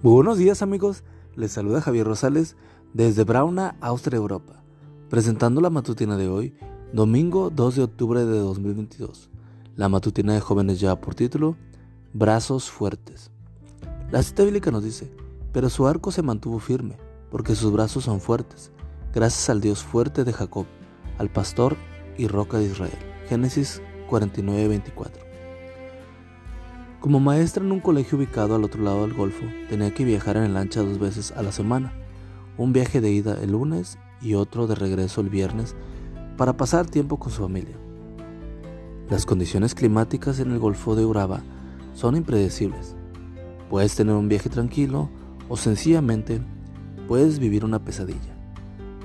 Buenos días amigos, les saluda Javier Rosales desde Brauna, Austria, Europa, presentando la matutina de hoy, domingo 2 de octubre de 2022. La matutina de jóvenes lleva por título Brazos fuertes. La cita bíblica nos dice, pero su arco se mantuvo firme, porque sus brazos son fuertes, gracias al Dios fuerte de Jacob, al pastor y roca de Israel. Génesis 49:24. Como maestra en un colegio ubicado al otro lado del Golfo, tenía que viajar en lancha dos veces a la semana, un viaje de ida el lunes y otro de regreso el viernes para pasar tiempo con su familia. Las condiciones climáticas en el Golfo de Uraba son impredecibles. Puedes tener un viaje tranquilo o sencillamente puedes vivir una pesadilla.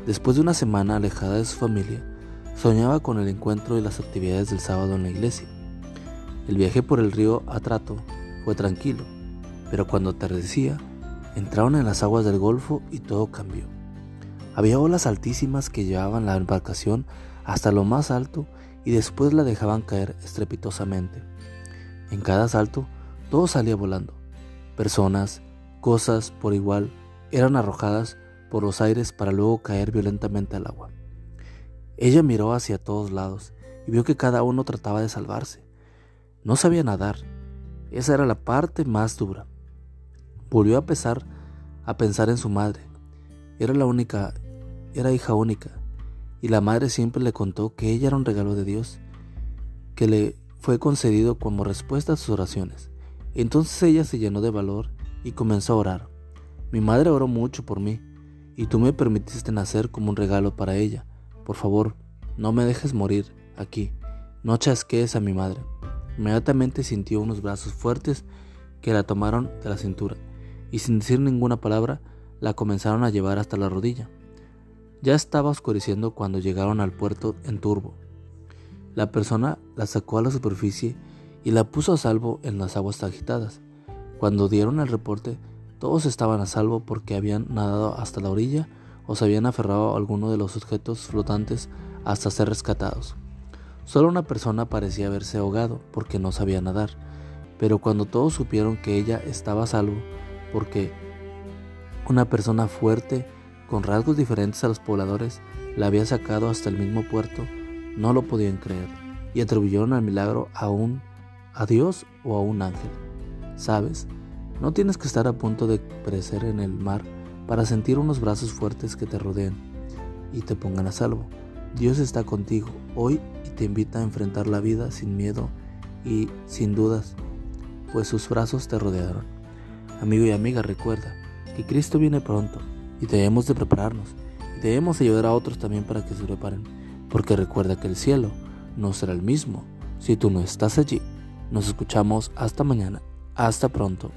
Después de una semana alejada de su familia, soñaba con el encuentro y las actividades del sábado en la iglesia. El viaje por el río Atrato fue tranquilo, pero cuando atardecía, entraron en las aguas del Golfo y todo cambió. Había olas altísimas que llevaban la embarcación hasta lo más alto y después la dejaban caer estrepitosamente. En cada salto, todo salía volando. Personas, cosas por igual, eran arrojadas por los aires para luego caer violentamente al agua. Ella miró hacia todos lados y vio que cada uno trataba de salvarse. No sabía nadar. Esa era la parte más dura. Volvió a pesar a pensar en su madre. Era la única, era hija única, y la madre siempre le contó que ella era un regalo de Dios, que le fue concedido como respuesta a sus oraciones. Entonces ella se llenó de valor y comenzó a orar. Mi madre oró mucho por mí, y tú me permitiste nacer como un regalo para ella. Por favor, no me dejes morir aquí. No chasquees a mi madre. Inmediatamente sintió unos brazos fuertes que la tomaron de la cintura y sin decir ninguna palabra la comenzaron a llevar hasta la rodilla. Ya estaba oscureciendo cuando llegaron al puerto en turbo. La persona la sacó a la superficie y la puso a salvo en las aguas agitadas. Cuando dieron el reporte, todos estaban a salvo porque habían nadado hasta la orilla o se habían aferrado a alguno de los objetos flotantes hasta ser rescatados. Solo una persona parecía haberse ahogado porque no sabía nadar, pero cuando todos supieron que ella estaba a salvo, porque una persona fuerte, con rasgos diferentes a los pobladores, la había sacado hasta el mismo puerto, no lo podían creer y atribuyeron al milagro a un a Dios o a un ángel. ¿Sabes? No tienes que estar a punto de perecer en el mar para sentir unos brazos fuertes que te rodeen y te pongan a salvo. Dios está contigo hoy y te invita a enfrentar la vida sin miedo y sin dudas, pues sus brazos te rodearon. Amigo y amiga, recuerda que Cristo viene pronto y debemos de prepararnos y debemos ayudar a otros también para que se preparen, porque recuerda que el cielo no será el mismo si tú no estás allí. Nos escuchamos hasta mañana. Hasta pronto.